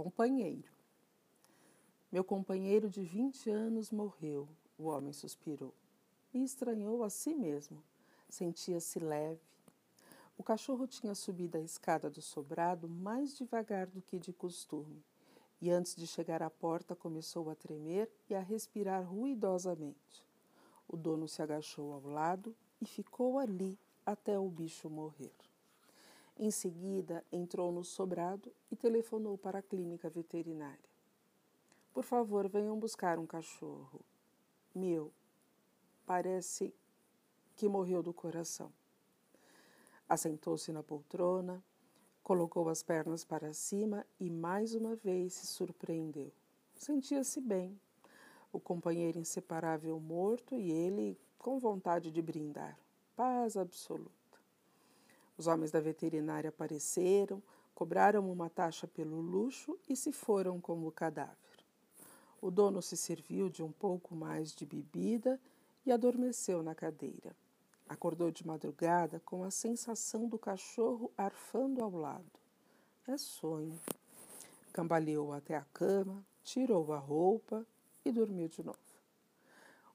Companheiro. Meu companheiro de vinte anos morreu, o homem suspirou. E estranhou a si mesmo. Sentia-se leve. O cachorro tinha subido a escada do sobrado mais devagar do que de costume, e antes de chegar à porta começou a tremer e a respirar ruidosamente. O dono se agachou ao lado e ficou ali até o bicho morrer. Em seguida, entrou no sobrado e telefonou para a clínica veterinária. Por favor, venham buscar um cachorro. Meu, parece que morreu do coração. Assentou-se na poltrona, colocou as pernas para cima e mais uma vez se surpreendeu. Sentia-se bem. O companheiro inseparável morto e ele com vontade de brindar. Paz absoluta. Os homens da veterinária apareceram, cobraram uma taxa pelo luxo e se foram com o cadáver. O dono se serviu de um pouco mais de bebida e adormeceu na cadeira. Acordou de madrugada com a sensação do cachorro arfando ao lado. É sonho. Cambaleou até a cama, tirou a roupa e dormiu de novo.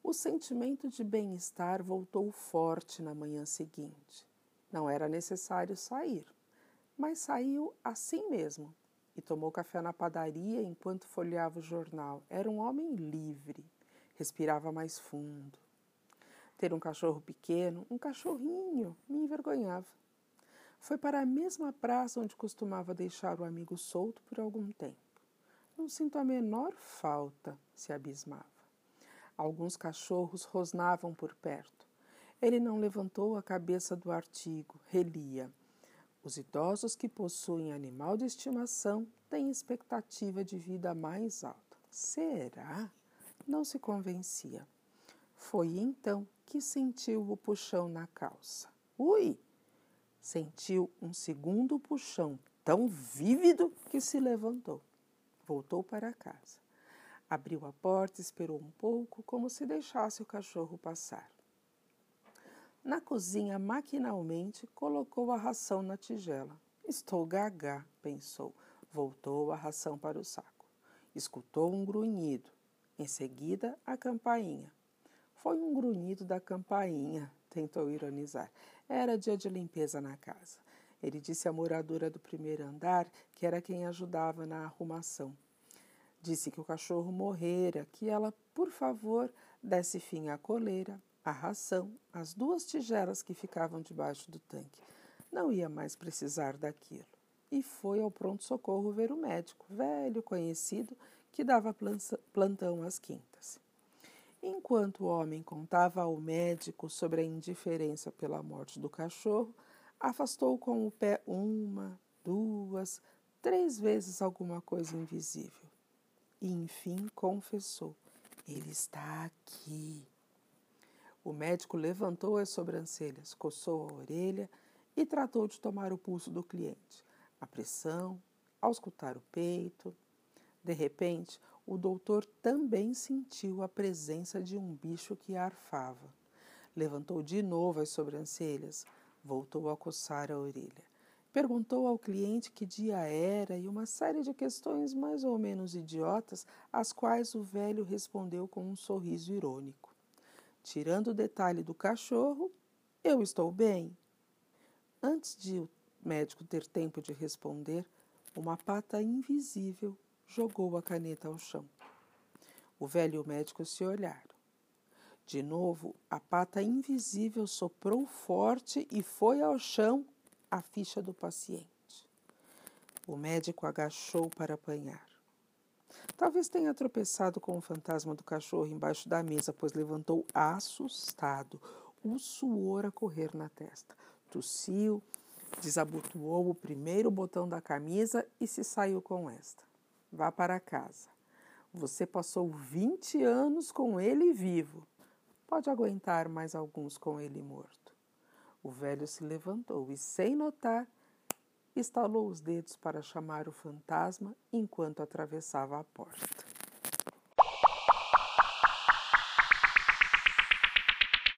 O sentimento de bem-estar voltou forte na manhã seguinte. Não era necessário sair, mas saiu assim mesmo e tomou café na padaria enquanto folheava o jornal. Era um homem livre, respirava mais fundo. Ter um cachorro pequeno, um cachorrinho, me envergonhava. Foi para a mesma praça onde costumava deixar o amigo solto por algum tempo. Não sinto a menor falta, se abismava. Alguns cachorros rosnavam por perto. Ele não levantou a cabeça do artigo, relia. Os idosos que possuem animal de estimação têm expectativa de vida mais alta. Será? Não se convencia. Foi então que sentiu o puxão na calça. Ui! Sentiu um segundo puxão tão vívido que se levantou. Voltou para casa. Abriu a porta, esperou um pouco, como se deixasse o cachorro passar. Na cozinha, maquinalmente, colocou a ração na tigela. Estou gagá, pensou. Voltou a ração para o saco. Escutou um grunhido. Em seguida, a campainha. Foi um grunhido da campainha, tentou ironizar. Era dia de limpeza na casa. Ele disse à moradora do primeiro andar que era quem ajudava na arrumação. Disse que o cachorro morrera, que ela, por favor, desse fim à coleira, a ração, as duas tigelas que ficavam debaixo do tanque. Não ia mais precisar daquilo. E foi ao pronto-socorro ver o médico, velho conhecido, que dava plantão às quintas. Enquanto o homem contava ao médico sobre a indiferença pela morte do cachorro, afastou com o pé uma, duas, três vezes alguma coisa invisível. E enfim confessou: Ele está aqui. O médico levantou as sobrancelhas, coçou a orelha e tratou de tomar o pulso do cliente. A pressão, auscultar o peito. De repente, o doutor também sentiu a presença de um bicho que arfava. Levantou de novo as sobrancelhas, voltou a coçar a orelha. Perguntou ao cliente que dia era e uma série de questões mais ou menos idiotas, às quais o velho respondeu com um sorriso irônico. Tirando o detalhe do cachorro, eu estou bem. Antes de o médico ter tempo de responder, uma pata invisível jogou a caneta ao chão. O velho e o médico se olharam. De novo, a pata invisível soprou forte e foi ao chão a ficha do paciente. O médico agachou para apanhar. Talvez tenha tropeçado com o fantasma do cachorro embaixo da mesa, pois levantou assustado, o suor a correr na testa. Tossiu, desabotoou o primeiro botão da camisa e se saiu com esta. Vá para casa. Você passou 20 anos com ele vivo. Pode aguentar mais alguns com ele morto. O velho se levantou e, sem notar, estalou os dedos para chamar o fantasma enquanto atravessava a porta.